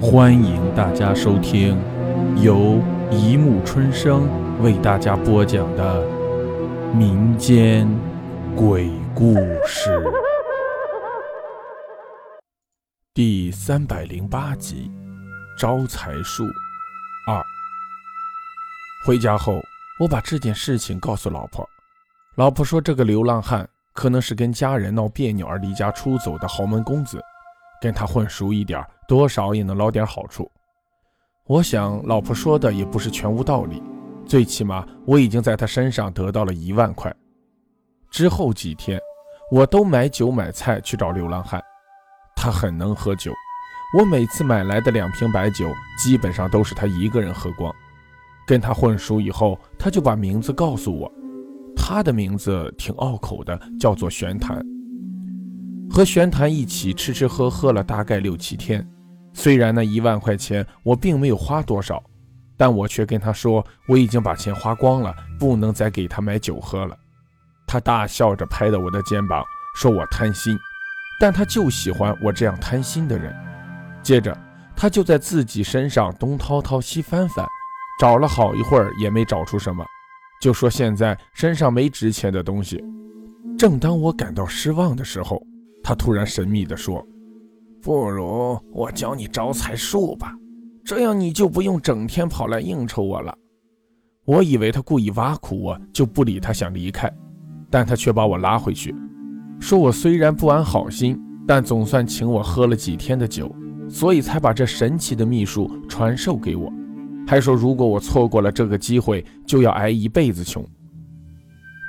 欢迎大家收听由一木春生为大家播讲的民间鬼故事第三百零八集《招财树二》。回家后，我把这件事情告诉老婆，老婆说这个流浪汉可能是跟家人闹别扭而离家出走的豪门公子。跟他混熟一点，多少也能捞点好处。我想，老婆说的也不是全无道理。最起码，我已经在他身上得到了一万块。之后几天，我都买酒买菜去找流浪汉。他很能喝酒，我每次买来的两瓶白酒，基本上都是他一个人喝光。跟他混熟以后，他就把名字告诉我。他的名字挺拗口的，叫做玄坛。和玄坛一起吃吃喝喝了大概六七天，虽然那一万块钱我并没有花多少，但我却跟他说我已经把钱花光了，不能再给他买酒喝了。他大笑着拍着我的肩膀，说我贪心，但他就喜欢我这样贪心的人。接着他就在自己身上东掏掏西翻翻，找了好一会儿也没找出什么，就说现在身上没值钱的东西。正当我感到失望的时候，他突然神秘地说：“不如我教你招财术吧，这样你就不用整天跑来应酬我了。”我以为他故意挖苦我，就不理他，想离开，但他却把我拉回去，说我虽然不安好心，但总算请我喝了几天的酒，所以才把这神奇的秘术传授给我，还说如果我错过了这个机会，就要挨一辈子穷。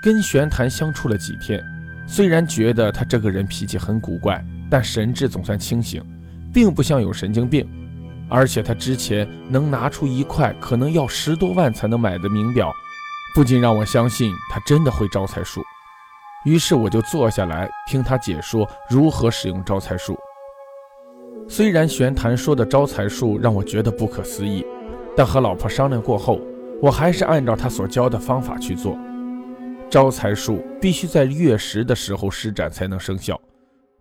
跟玄坛相处了几天。虽然觉得他这个人脾气很古怪，但神智总算清醒，并不像有神经病。而且他之前能拿出一块可能要十多万才能买的名表，不禁让我相信他真的会招财术。于是我就坐下来听他解说如何使用招财术。虽然玄坛说的招财术让我觉得不可思议，但和老婆商量过后，我还是按照他所教的方法去做。招财术必须在月食的时候施展才能生效，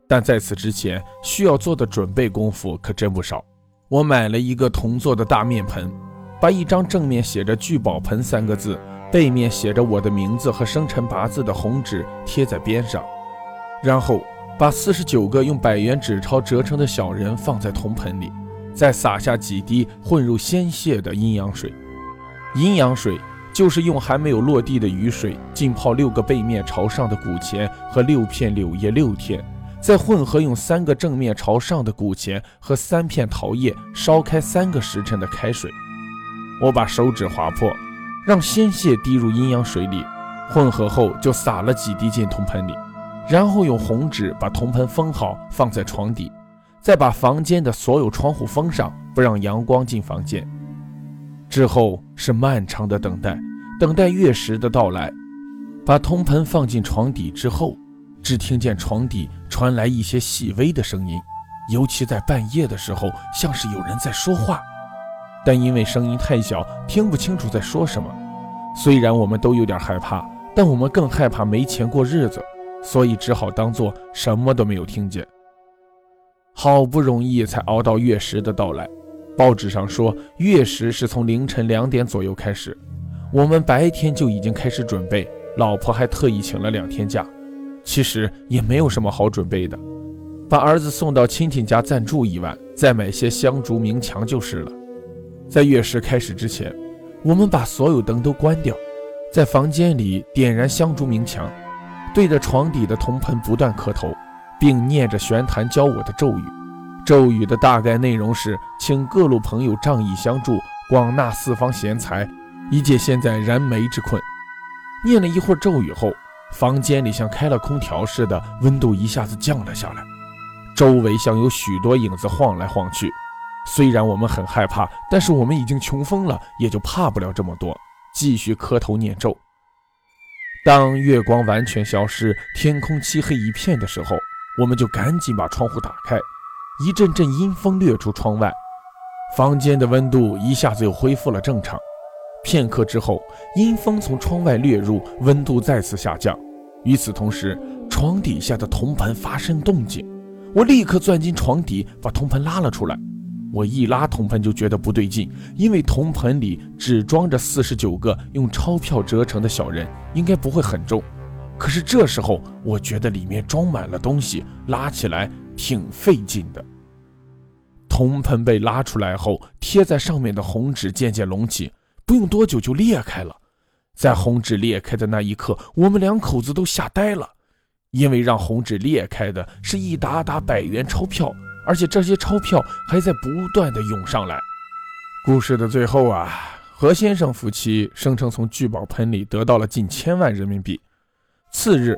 但在此之前需要做的准备功夫可真不少。我买了一个铜做的大面盆，把一张正面写着“聚宝盆”三个字，背面写着我的名字和生辰八字的红纸贴在边上，然后把四十九个用百元纸钞折成的小人放在铜盆里，再撒下几滴混入鲜血的阴阳水，阴阳水。就是用还没有落地的雨水浸泡六个背面朝上的古钱和六片柳叶六天，再混合用三个正面朝上的古钱和三片桃叶烧开三个时辰的开水。我把手指划破，让鲜血滴入阴阳水里，混合后就撒了几滴进铜盆里，然后用红纸把铜盆封好，放在床底，再把房间的所有窗户封上，不让阳光进房间。之后是漫长的等待。等待月食的到来，把铜盆放进床底之后，只听见床底传来一些细微的声音，尤其在半夜的时候，像是有人在说话，但因为声音太小，听不清楚在说什么。虽然我们都有点害怕，但我们更害怕没钱过日子，所以只好当做什么都没有听见。好不容易才熬到月食的到来，报纸上说月食是从凌晨两点左右开始。我们白天就已经开始准备，老婆还特意请了两天假。其实也没有什么好准备的，把儿子送到亲戚家暂住一晚，再买些香烛明墙就是了。在月食开始之前，我们把所有灯都关掉，在房间里点燃香烛明墙，对着床底的铜盆不断磕头，并念着玄坛教我的咒语。咒语的大概内容是：请各路朋友仗义相助，广纳四方贤才。一介现在燃眉之困，念了一会儿咒语后，房间里像开了空调似的，温度一下子降了下来。周围像有许多影子晃来晃去。虽然我们很害怕，但是我们已经穷疯了，也就怕不了这么多，继续磕头念咒。当月光完全消失，天空漆黑一片的时候，我们就赶紧把窗户打开，一阵阵阴风掠出窗外，房间的温度一下子又恢复了正常。片刻之后，阴风从窗外掠入，温度再次下降。与此同时，床底下的铜盆发生动静，我立刻钻进床底，把铜盆拉了出来。我一拉铜盆就觉得不对劲，因为铜盆里只装着四十九个用钞票折成的小人，应该不会很重。可是这时候，我觉得里面装满了东西，拉起来挺费劲的。铜盆被拉出来后，贴在上面的红纸渐渐隆起，不用多久就裂开了。在红纸裂开的那一刻，我们两口子都吓呆了，因为让红纸裂开的是一沓沓百元钞票，而且这些钞票还在不断的涌上来。故事的最后啊，何先生夫妻声称从聚宝盆里得到了近千万人民币。次日，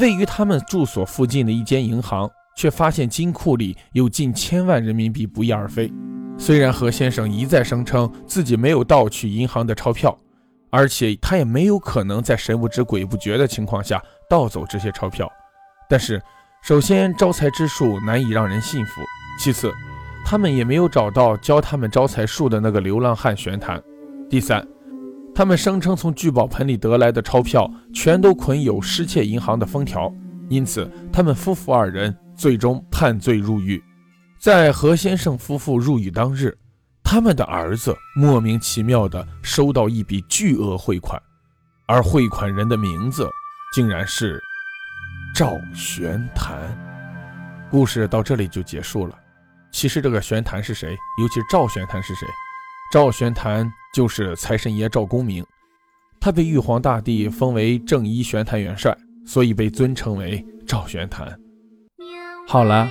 位于他们住所附近的一间银行，却发现金库里有近千万人民币不翼而飞。虽然何先生一再声称自己没有盗取银行的钞票，而且他也没有可能在神不知鬼不觉的情况下盗走这些钞票，但是，首先招财之术难以让人信服；其次，他们也没有找到教他们招财术的那个流浪汉玄坛；第三。他们声称从聚宝盆里得来的钞票全都捆有失窃银行的封条，因此他们夫妇二人最终判罪入狱。在何先生夫妇入狱当日，他们的儿子莫名其妙地收到一笔巨额汇款，而汇款人的名字竟然是赵玄坛。故事到这里就结束了。其实这个玄坛是谁？尤其是赵玄坛是谁？赵玄坛。就是财神爷赵公明，他被玉皇大帝封为正一玄坛元帅，所以被尊称为赵玄坛。好了，